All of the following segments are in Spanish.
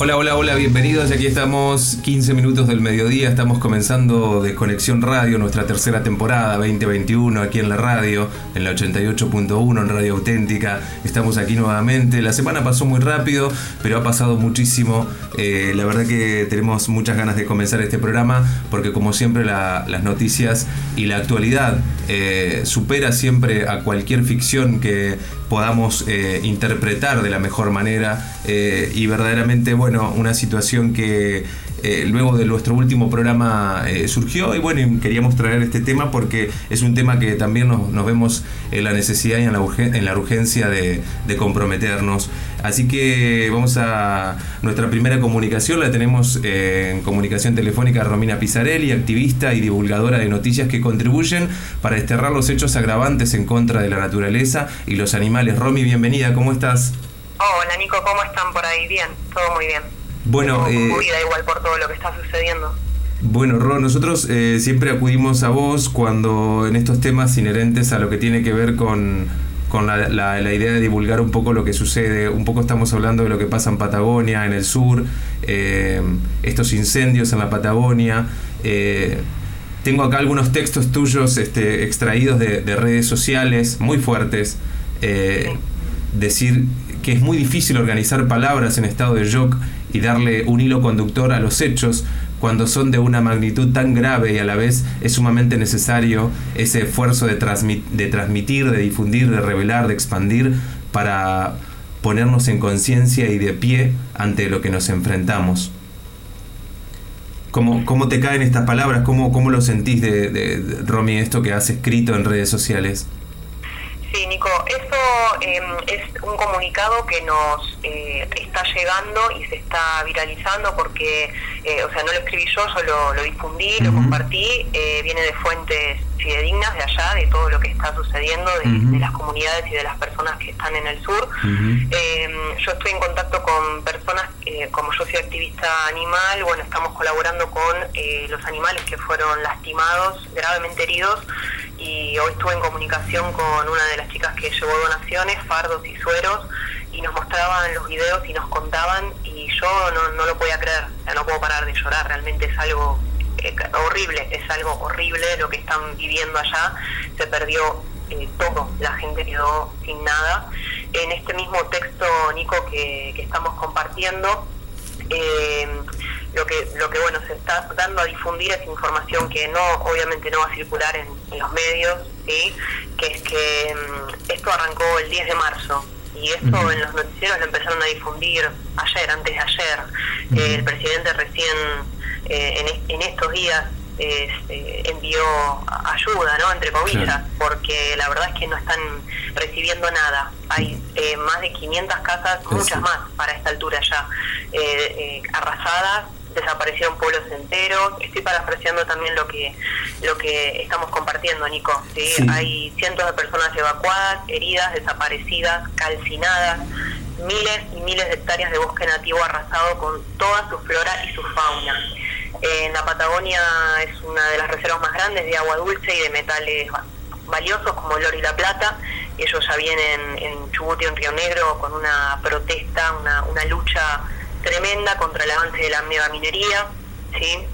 Hola, hola, hola, bienvenidos. Aquí estamos 15 minutos del mediodía. Estamos comenzando Desconexión Radio, nuestra tercera temporada 2021 aquí en la radio, en la 88.1 en Radio Auténtica. Estamos aquí nuevamente. La semana pasó muy rápido, pero ha pasado muchísimo. Eh, la verdad que tenemos muchas ganas de comenzar este programa porque como siempre las noticias y la actualidad eh, supera siempre a cualquier ficción que podamos eh, interpretar de la mejor manera y verdaderamente, bueno, bueno, una situación que eh, luego de nuestro último programa eh, surgió y bueno, queríamos traer este tema porque es un tema que también nos, vemos en la necesidad y en la, en la urgencia de, comprometernos. Así que vamos a nuestra primera comunicación, la tenemos eh, en comunicación telefónica Romina Pizarelli, activista y divulgadora de noticias que contribuyen para desterrar los hechos agravantes en contra de la naturaleza y los animales. Romy, bienvenida, ¿cómo estás? Hola Nico, ¿cómo están por ahí? Bien, todo muy bien. Bueno, eh, igual por todo lo que está sucediendo. Bueno, Ro, nosotros eh, siempre acudimos a vos cuando en estos temas inherentes a lo que tiene que ver con, la, idea de divulgar un poco lo que sucede. Un poco estamos hablando de lo que pasa en Patagonia, en el sur, eh, estos incendios en la Patagonia. Eh, tengo acá algunos textos tuyos este, extraídos de, redes sociales muy fuertes. Decir que es muy difícil organizar palabras en estado de shock y darle un hilo conductor a los hechos cuando son de una magnitud tan grave y a la vez es sumamente necesario ese esfuerzo de, de transmitir, de difundir, de revelar, de expandir para ponernos en conciencia y de pie ante lo que nos enfrentamos. ¿Cómo, cómo te caen estas palabras? ¿Cómo, cómo lo sentís de, de Romy, esto que has escrito en redes sociales? Sí, Nico, eso em, es un comunicado que nos eh, está llegando y se está viralizando porque, eh, o sea, no lo escribí yo, solo lo difundí, lo compartí, eh, viene de fuentes fidedignas de allá, de todo lo que está sucediendo, de, las comunidades y de las personas que están en el sur. Em, yo estoy en contacto con personas, como yo soy activista animal, bueno, estamos colaborando con los animales que fueron lastimados, gravemente heridos y hoy estuve en comunicación con una de las chicas que llevó donaciones, fardos y sueros, y nos mostraban los videos y nos contaban y yo no, no lo podía creer, o no puedo parar de llorar, realmente es algo eh, horrible, es algo horrible lo que están viviendo allá, se perdió eh, todo, la gente quedó sin nada. En este mismo texto, Nico, que, que estamos compartiendo, eh, lo que lo que bueno se está dando a difundir es información que no obviamente no va a circular en, los medios sí que es que mm, esto arrancó el 10 de marzo y esto en los noticieros lo empezaron a difundir ayer antes de ayer. Eh, el presidente recién eh, en, estos días este, envió ayuda, ¿no? Entre comillas, porque la verdad es que no están recibiendo nada. Hay eh, más de 500 casas, muchas más para esta altura ya, arrasadas desaparecieron pueblos enteros. Estoy parafraseando también lo que lo que estamos compartiendo, Nico. Hay cientos de personas evacuadas, heridas, desaparecidas, calcinadas, miles y miles de hectáreas de bosque nativo arrasado con toda su flora y su fauna. En la Patagonia es una de las reservas más grandes de agua dulce y de metales valiosos como el oro y la plata. Ellos ya vienen en Chubut y en Río Negro con una protesta, una, una lucha tremenda contra el avance de la megaminería, ¿sí?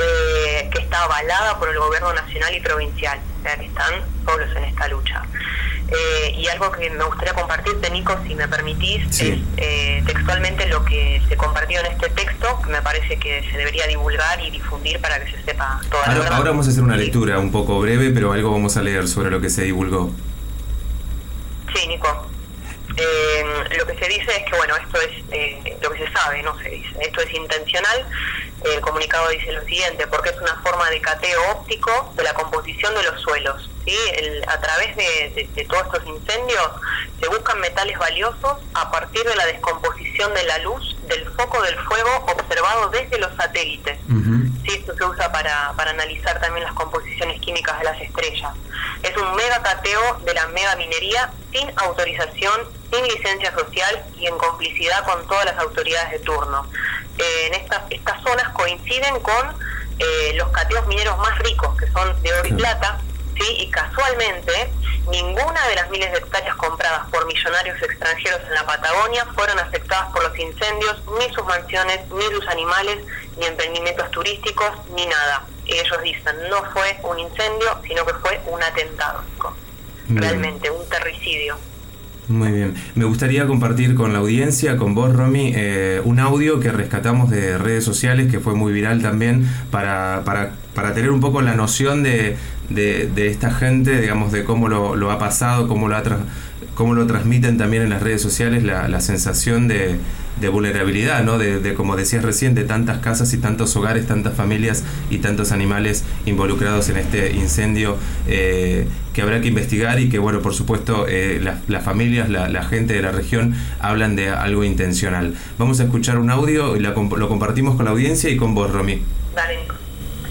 Eh, que está avalada por el gobierno nacional y provincial, o sea que están solos en esta lucha. Eh, y algo que me gustaría compartirte, Nico, si me permitís, es eh, textualmente lo que se compartió en este texto, que me parece que se debería divulgar y difundir para que se sepa toda ahora, la verdad. Ahora vamos a hacer una lectura un poco breve, pero algo vamos a leer sobre lo que se divulgó. Sí, Nico. Eh, lo que se dice es que, bueno, esto es eh, lo que se sabe, no se dice, esto es intencional. El comunicado dice lo siguiente, porque es una forma de cateo óptico de la composición de los suelos. ¿sí? a través de, todos estos incendios se buscan metales valiosos a partir de la descomposición de la luz del foco del fuego observado desde los satélites. ¿sí? Esto se usa para, para analizar también las composiciones químicas de las estrellas. Es un mega cateo de la mega minería sin autorización sin licencia social y en complicidad con todas las autoridades de turno. Eh, en estas, estas zonas coinciden con eh, los cateos mineros más ricos, que son de oro y plata, ¿sí? y casualmente Ninguna de las miles de hectáreas compradas por millonarios extranjeros en la Patagonia fueron afectadas por los incendios, ni sus mansiones, ni sus animales, ni emprendimientos turísticos, ni nada. Ellos dicen, no fue un incendio, sino que fue un atentado. Realmente, un terricidio. Muy bien. Me gustaría compartir con la audiencia, con vos, Romy, eh, un audio que rescatamos de redes sociales que fue muy viral también para, para, para tener un poco la noción de, de, esta gente, digamos, de cómo lo, ha pasado, cómo lo, ha cómo lo transmiten también en las redes sociales, la, la sensación de, de vulnerabilidad, ¿no? De, como decías recién, de tantas casas y tantos hogares, tantas familias y tantos animales involucrados en este incendio eh, que habrá que investigar y que, bueno, por supuesto, eh, las familias, la, gente de la región hablan de algo intencional. Vamos a escuchar un audio y lo compartimos con la audiencia y con vos, Romy.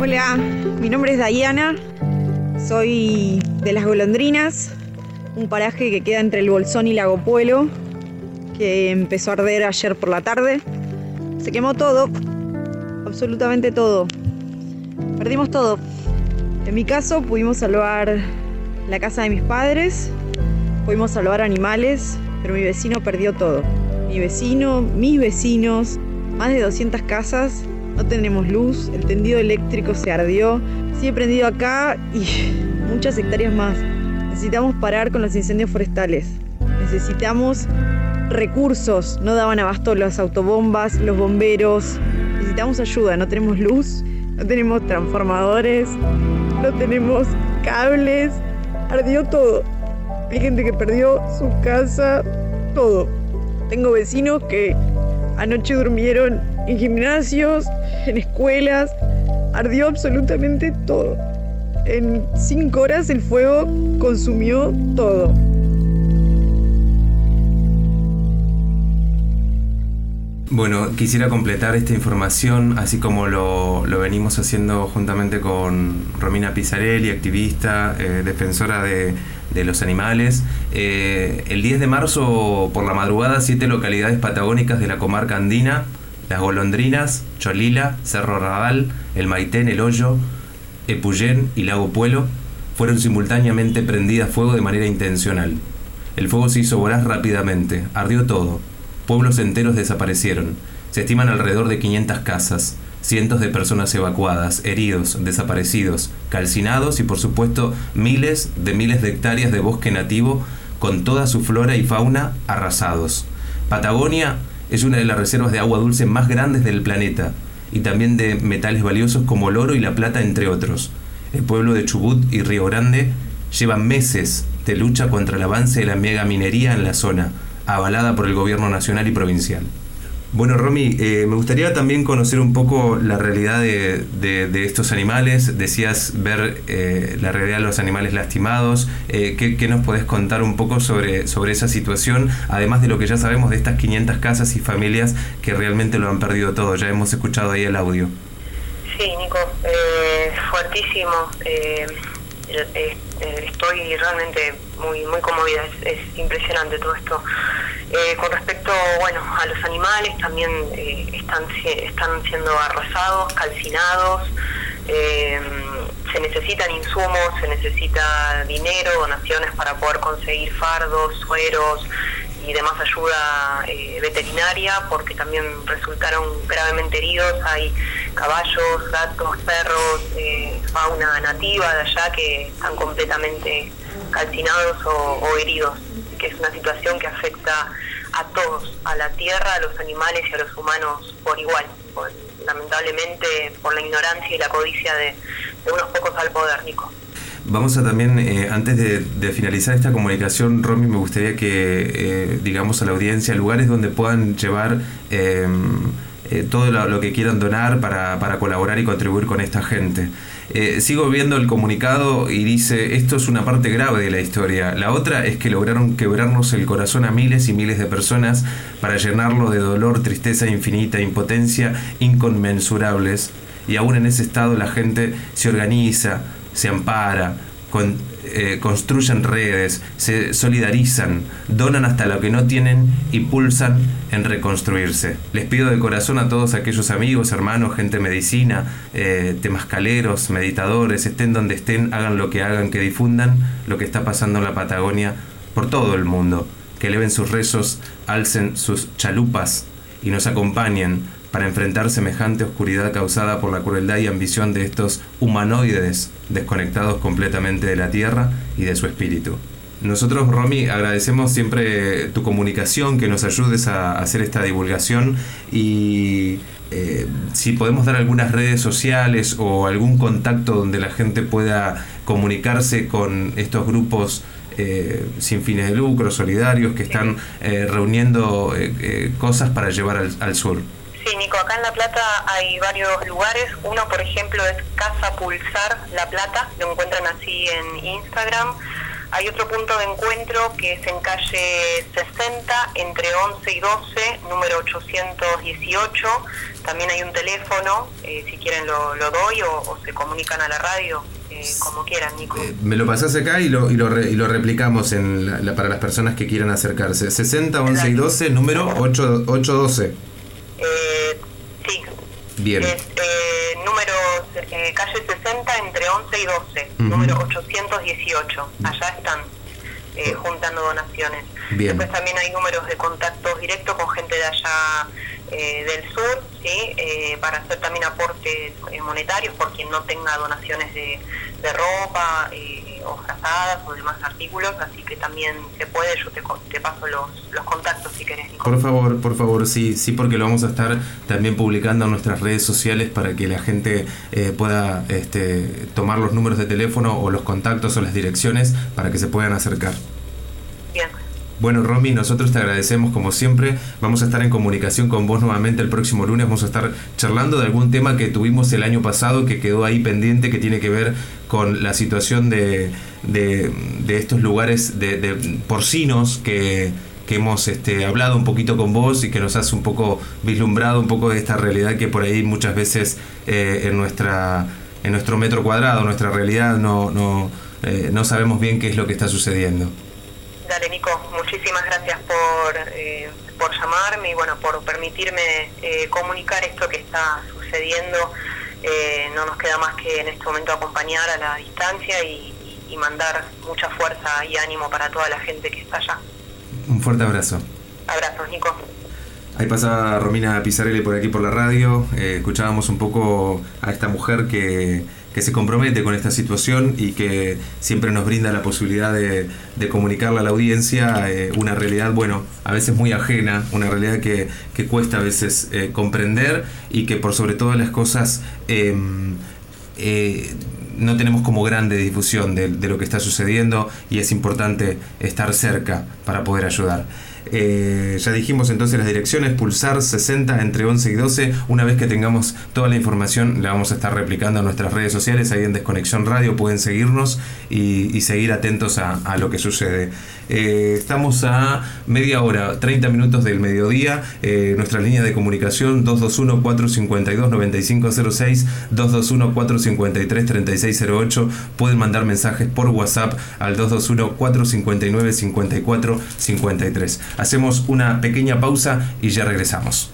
Hola, mi nombre es Dayana, soy de Las Golondrinas, un paraje que queda entre el Bolsón y Lago Puelo que empezó a arder ayer por la tarde. Se quemó todo, absolutamente todo. Perdimos todo. En mi caso pudimos salvar la casa de mis padres, pudimos salvar animales, pero mi vecino perdió todo. Mi vecino, mis vecinos, más de 200 casas, no tenemos luz, el tendido eléctrico se ardió, sigue prendido acá y muchas hectáreas más. Necesitamos parar con los incendios forestales. Necesitamos recursos, no daban abasto las autobombas, los bomberos. Necesitamos ayuda, no tenemos luz, no tenemos transformadores, no tenemos cables. Ardió todo. Hay gente que perdió su casa, todo. Tengo vecinos que anoche durmieron en gimnasios, en escuelas. Ardió absolutamente todo. En cinco horas el fuego consumió todo. Bueno, quisiera completar esta información, así como lo, venimos haciendo juntamente con Romina Pizzarelli, activista, eh, defensora de, los animales. Eh, el 10 de marzo, por la madrugada, siete localidades patagónicas de la comarca andina, Las Golondrinas, Cholila, Cerro Raval, El Maitén, El Hoyo, Epuyén y Lago Puelo, fueron simultáneamente prendidas fuego de manera intencional. El fuego se hizo voraz rápidamente, ardió todo, Pueblos enteros desaparecieron. Se estiman alrededor de 500 casas, cientos de personas evacuadas, heridos, desaparecidos, calcinados y por supuesto miles de miles de hectáreas de bosque nativo con toda su flora y fauna arrasados. Patagonia es una de las reservas de agua dulce más grandes del planeta y también de metales valiosos como el oro y la plata entre otros. El pueblo de Chubut y Río Grande llevan meses de lucha contra el avance de la mega minería en la zona avalada por el gobierno nacional y provincial. Bueno, Romy, eh, me gustaría también conocer un poco la realidad de, estos animales. Decías ver eh, la realidad de los animales lastimados. Eh, ¿qué, nos podés contar un poco sobre, sobre esa situación? Además de lo que ya sabemos de estas 500 casas y familias que realmente lo han perdido todo. Ya hemos escuchado ahí el audio. Sí, Nico, fuertísimo. estoy realmente muy muy conmovida, es, impresionante todo esto. Eh, con respecto bueno a los animales, también eh, están, están siendo arrasados, calcinados, eh, se necesitan insumos, se necesita dinero, donaciones para poder conseguir fardos, sueros y demás ayuda veterinaria, porque también resultaron gravemente heridos. Hay caballos, gatos, perros, fauna nativa de allá que están completamente calcinados o, heridos, que es una situación que afecta a todos, a la tierra, a los animales y a los humanos por igual, lamentablemente por la ignorancia y la codicia de, unos pocos al poder, Nico. Vamos a también, eh, antes de, finalizar esta comunicación, Romy, me gustaría que eh, digamos a la audiencia lugares donde puedan llevar em, eh, todo lo, que quieran donar para, para colaborar y contribuir con esta gente. Eh, sigo viendo el comunicado y dice, esto es una parte grave de la historia. La otra es que lograron quebrarnos el corazón a miles y miles de personas para llenarlo de dolor, tristeza infinita, impotencia inconmensurables. Y aún en ese estado la gente se organiza, se ampara, con eh, construyen redes, se solidarizan, donan hasta lo que no tienen y pulsan en reconstruirse. Les pido de corazón a todos aquellos amigos, hermanos, gente medicina, eh, temascaleros, meditadores, estén donde estén, hagan lo que hagan, que difundan lo que está pasando en la Patagonia por todo el mundo, que eleven sus rezos, alcen sus chalupas y nos acompañen para enfrentar semejante oscuridad causada por la crueldad y ambición de estos humanoides desconectados completamente de la Tierra y de su espíritu. Nosotros, Romy, agradecemos siempre tu comunicación, que nos ayudes a hacer esta divulgación y eh, si podemos dar algunas redes sociales o algún contacto donde la gente pueda comunicarse con estos grupos eh, sin fines de lucro, solidarios, que están eh, reuniendo cosas para llevar al sur. Sí, Nico, acá en La Plata hay varios lugares. Uno, por ejemplo, es Casa Pulsar La Plata, lo encuentran así en Instagram. Hay otro punto de encuentro que es en calle 60, entre 11 y 12, número 818. También hay un teléfono, eh, si quieren lo, doy o, se comunican a la radio, eh, como quieran, Nico. Eh, me lo pasás acá y lo, y lo, y lo replicamos en para las personas que quieran acercarse. 60, 11 y 12, número 812. Bien. Es, eh, número eh, calle 60 entre 11 y 12, número 818. Allá están eh, juntando donaciones. Bien. Después también hay números de contactos directos con gente de allá eh, del sur, ¿sí? Eh, para hacer también aportes monetarios por quien no tenga donaciones de, de ropa o frazadas o demás artículos, así que también se puede, yo te, te paso los, los contactos si querés. Por favor, por favor, sí, sí, porque lo vamos a estar también publicando en nuestras redes sociales para que la gente pueda este, tomar los números de teléfono o los contactos o las direcciones para que se puedan acercar. Bueno, Romy, nosotros te agradecemos como siempre. Vamos a estar en comunicación con vos nuevamente el próximo lunes. Vamos a estar charlando de algún tema que tuvimos el año pasado que quedó ahí pendiente, que tiene que ver con la situación de, de, estos lugares de, porcinos que, que hemos este, hablado un poquito con vos y que nos hace un poco vislumbrado un poco de esta realidad que por ahí muchas veces eh, en, nuestra, en nuestro metro cuadrado, nuestra realidad, no, no, eh, no sabemos bien qué es lo que está sucediendo. Dale, Nico, muchísimas gracias por, eh, por llamarme y bueno, por permitirme eh, comunicar esto que está sucediendo. Eh, no nos queda más que en este momento acompañar a la distancia y, mandar mucha fuerza y ánimo para toda la gente que está allá. Un fuerte abrazo. Abrazos, Nico. Ahí pasa Romina Pizarelli por aquí por la radio. escuchábamos un poco a esta mujer que que se compromete con esta situación y que siempre nos brinda la posibilidad de, de comunicarle a la audiencia eh, una realidad, bueno, a veces muy ajena, una realidad que, cuesta a veces eh, comprender y que por sobre todas las cosas em, eh, no tenemos como grande difusión de lo que está sucediendo y es importante estar cerca para poder ayudar. Eh, ya dijimos entonces las direcciones, pulsar 60 entre 11 y 12. Una vez que tengamos toda la información, la vamos a estar replicando en nuestras redes sociales, ahí en Desconexión Radio, pueden seguirnos y, seguir atentos a, lo que sucede. Eh, estamos a media hora, 30 minutos del mediodía. Eh, nuestra línea de comunicación 221-452-9506, 221-453-3608. Pueden mandar mensajes por WhatsApp al 221-459-5453. Hacemos una pequeña pausa y ya regresamos.